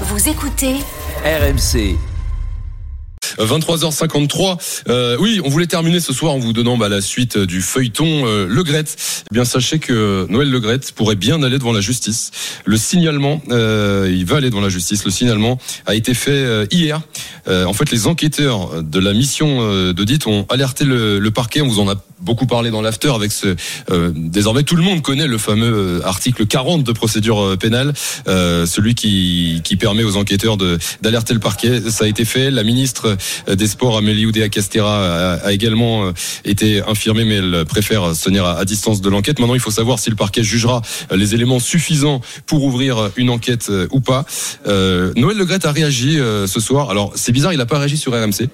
Vous écoutez RMC. 23h53. Euh, oui, on voulait terminer ce soir en vous donnant bah, la suite du feuilleton euh, Le Gret. Eh bien, sachez que Noël Le Gret pourrait bien aller devant la justice. Le signalement, euh, il va aller devant la justice. Le signalement a été fait euh, hier. Euh, en fait, les enquêteurs de la mission euh, d'audit ont alerté le, parquet. On vous en a beaucoup parlé dans l'after avec ce. Euh, désormais, tout le monde connaît le fameux article 40 de procédure pénale, celui qui, permet aux enquêteurs d'alerter le parquet. Ça a été fait. La ministre des Sports, Amélie Oudéa-Castera, a, a, également été infirmée, mais elle préfère se tenir à, distance de l'enquête. Maintenant, il faut savoir si le parquet jugera les éléments suffisants pour ouvrir une enquête ou pas. Noël Legret a réagi ce soir. Alors, c'est bizarre, il n'a pas réagi sur RMC.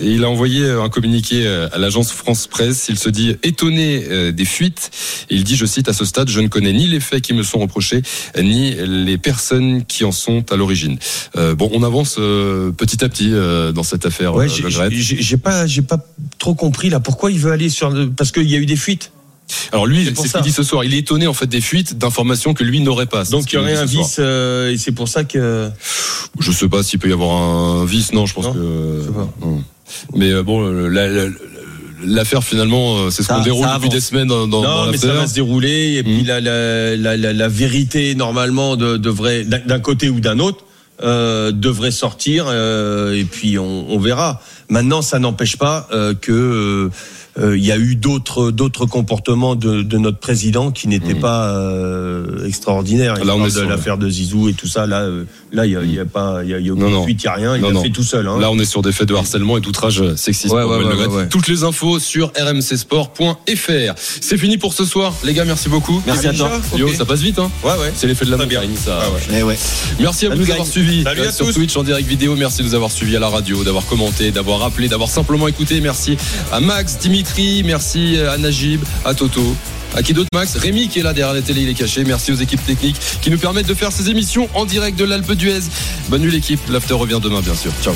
Il a envoyé un communiqué à l'agence France Presse. Il se dit étonné des fuites. Il dit, je cite, à ce stade, je ne connais ni les faits qui me sont reprochés, ni les personnes qui en sont à l'origine. Euh, bon, on avance euh, petit à petit euh, dans cette affaire. Ouais, j'ai pas, j'ai pas trop compris là. Pourquoi il veut aller sur parce qu'il y a eu des fuites? Alors lui, c'est ce qu'il dit ce soir. Il est étonné en fait des fuites d'informations que lui n'aurait pas. Donc il y aurait un vice euh, et c'est pour ça que. Je sais pas s'il peut y avoir un vice. Non, je pense non, que. pas. Non. Mais euh, bon, la, la, L'affaire finalement, c'est ce qu'on déroule depuis des semaines dans, dans Non, mais ça va se dérouler et puis mmh. la, la, la, la, la vérité normalement de, devrait d'un côté ou d'un autre euh, devrait sortir euh, et puis on, on, verra. Maintenant, ça n'empêche pas euh, que il y a eu d'autres d'autres comportements de, de, notre président qui n'étaient mmh. pas euh, extraordinaires. Il là, on est de l'affaire de Zizou et tout ça. Là, euh, là, il y a, pas, il y a, y a aucune fuite, il y a rien. Il l'a fait tout seul. Hein. Là, on est sur des faits de harcèlement et d'outrage sexiste. Ouais, ouais, ouais, ouais, Toutes les infos sur rmcsport.fr. C'est fini pour ce soir, les gars. Merci beaucoup. Merci, merci à toi. Yo, okay. ça passe vite, hein. Ouais, ouais. C'est l'effet de la bien. Ça. Ah, ouais. ouais. Merci à vous de nous avoir suivis sur tous. Twitch en direct vidéo. Merci de nous avoir suivis à la radio, d'avoir commenté, d'avoir appelé, d'avoir simplement écouté. Merci à Max, Merci à Najib, à Toto. À qui d'autre Max? Rémi qui est là derrière la télé, il est caché. Merci aux équipes techniques qui nous permettent de faire ces émissions en direct de l'Alpe d'Huez. Bonne nuit l'équipe, l'after revient demain bien sûr. Ciao.